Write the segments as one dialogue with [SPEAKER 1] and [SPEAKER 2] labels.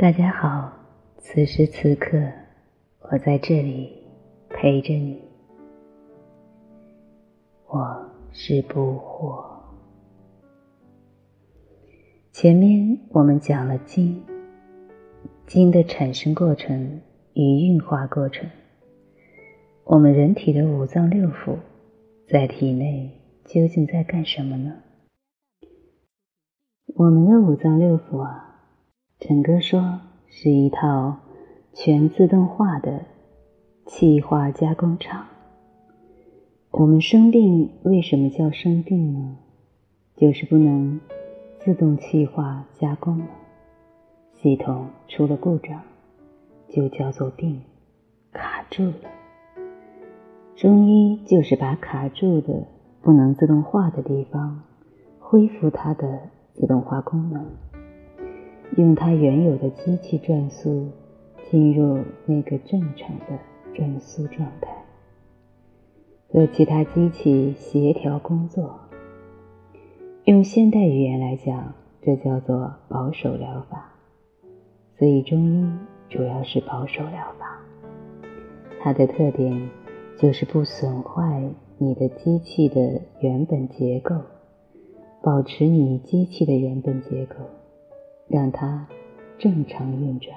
[SPEAKER 1] 大家好，此时此刻，我在这里陪着你。我是不惑。前面我们讲了精，精的产生过程与运化过程。我们人体的五脏六腑在体内究竟在干什么呢？我们的五脏六腑啊。陈哥说：“是一套全自动化的气化加工厂。我们生病为什么叫生病呢？就是不能自动气化加工了，系统出了故障，就叫做病，卡住了。中医就是把卡住的、不能自动化的地方，恢复它的自动化功能。”用它原有的机器转速进入那个正常的转速状态，和其他机器协调工作。用现代语言来讲，这叫做保守疗法。所以中医主要是保守疗法，它的特点就是不损坏你的机器的原本结构，保持你机器的原本结构。让它正常运转。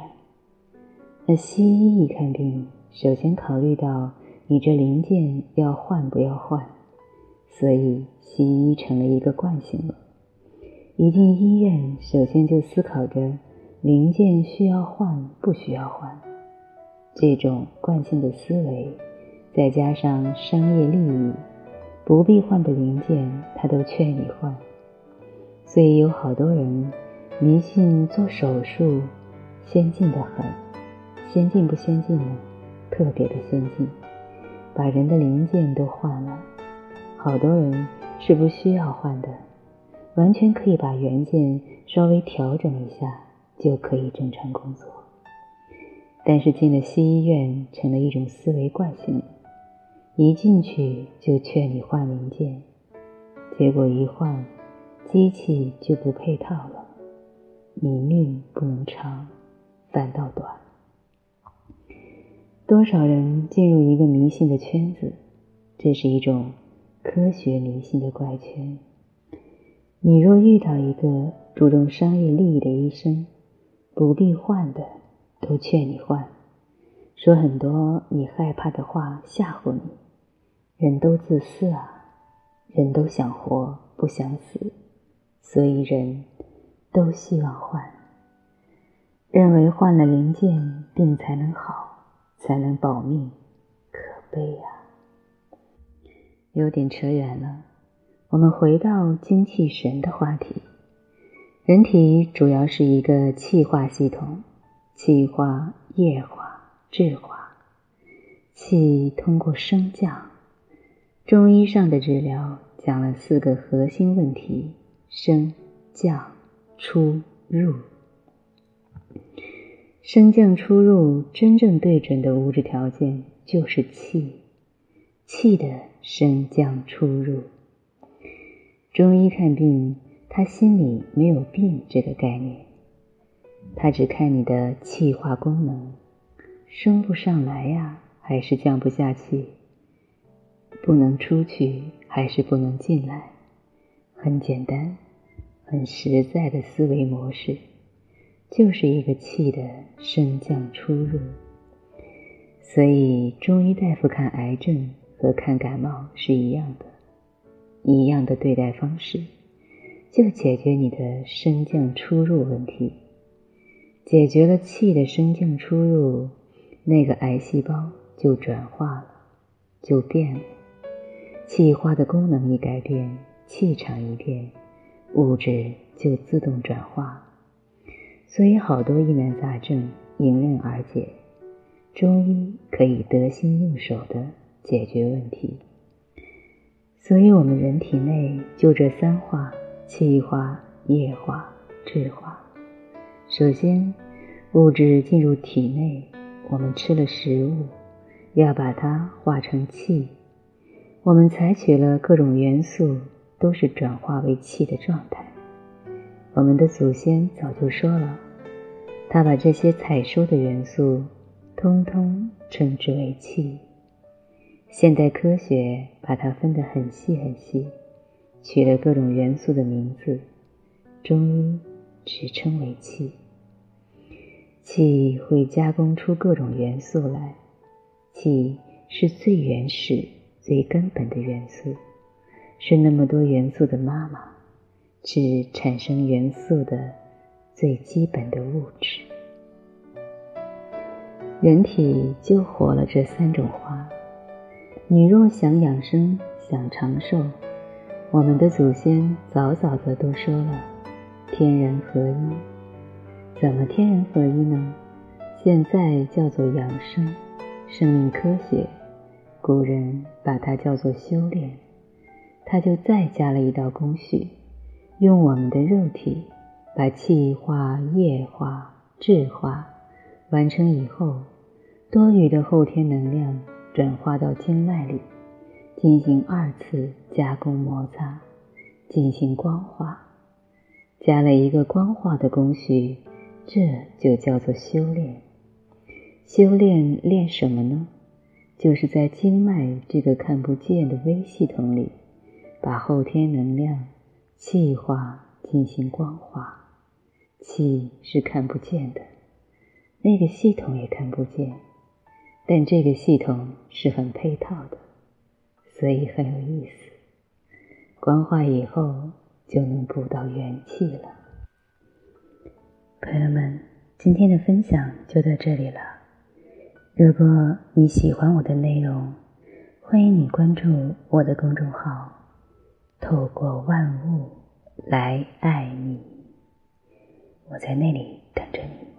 [SPEAKER 1] 那西医一看病，首先考虑到你这零件要换不要换，所以西医成了一个惯性了。一进医院，首先就思考着零件需要换不需要换。这种惯性的思维，再加上商业利益，不必换的零件他都劝你换，所以有好多人。迷信做手术，先进的很，先进不先进呢？特别的先进，把人的零件都换了。好多人是不需要换的，完全可以把原件稍微调整一下就可以正常工作。但是进了西医院，成了一种思维惯性，一进去就劝你换零件，结果一换，机器就不配套了。你命不能长，反倒短。多少人进入一个迷信的圈子，这是一种科学迷信的怪圈。你若遇到一个注重商业利益的医生，不必换的都劝你换，说很多你害怕的话吓唬你。人都自私啊，人都想活不想死，所以人。都希望换，认为换了零件病才能好，才能保命，可悲呀！有点扯远了，我们回到精气神的话题。人体主要是一个气化系统，气化、液化、质化。气通过升降，中医上的治疗讲了四个核心问题：升、降。出入，升降出入真正对准的物质条件就是气，气的升降出入。中医看病，他心里没有病这个概念，他只看你的气化功能，升不上来呀，还是降不下去，不能出去还是不能进来，很简单。很实在的思维模式，就是一个气的升降出入。所以中医大夫看癌症和看感冒是一样的，一样的对待方式，就解决你的升降出入问题。解决了气的升降出入，那个癌细胞就转化了，就变了。气化的功能一改变，气场一变。物质就自动转化，所以好多疑难杂症迎刃而解。中医可以得心应手的解决问题。所以，我们人体内就这三化：气化、液化、质化。首先，物质进入体内，我们吃了食物，要把它化成气。我们采取了各种元素。都是转化为气的状态。我们的祖先早就说了，他把这些采收的元素通通称之为气。现代科学把它分得很细很细，取了各种元素的名字，中医只称为气。气会加工出各种元素来，气是最原始、最根本的元素，是那么多元素的妈妈，是产生元素的最基本的物质。人体就活了这三种花。你若想养生、想长寿，我们的祖先早早的都说了：天人合一。怎么天人合一呢？现在叫做养生、生命科学，古人把它叫做修炼。他就再加了一道工序，用我们的肉体把气化、液化、质化完成以后，多余的后天能量。转化到经脉里，进行二次加工摩擦，进行光化，加了一个光化的工序，这就叫做修炼。修炼练什么呢？就是在经脉这个看不见的微系统里，把后天能量气化，进行光化。气是看不见的，那个系统也看不见。但这个系统是很配套的，所以很有意思。光化以后就能补到元气了。朋友们，今天的分享就到这里了。如果你喜欢我的内容，欢迎你关注我的公众号“透过万物来爱你。我在那里等着你。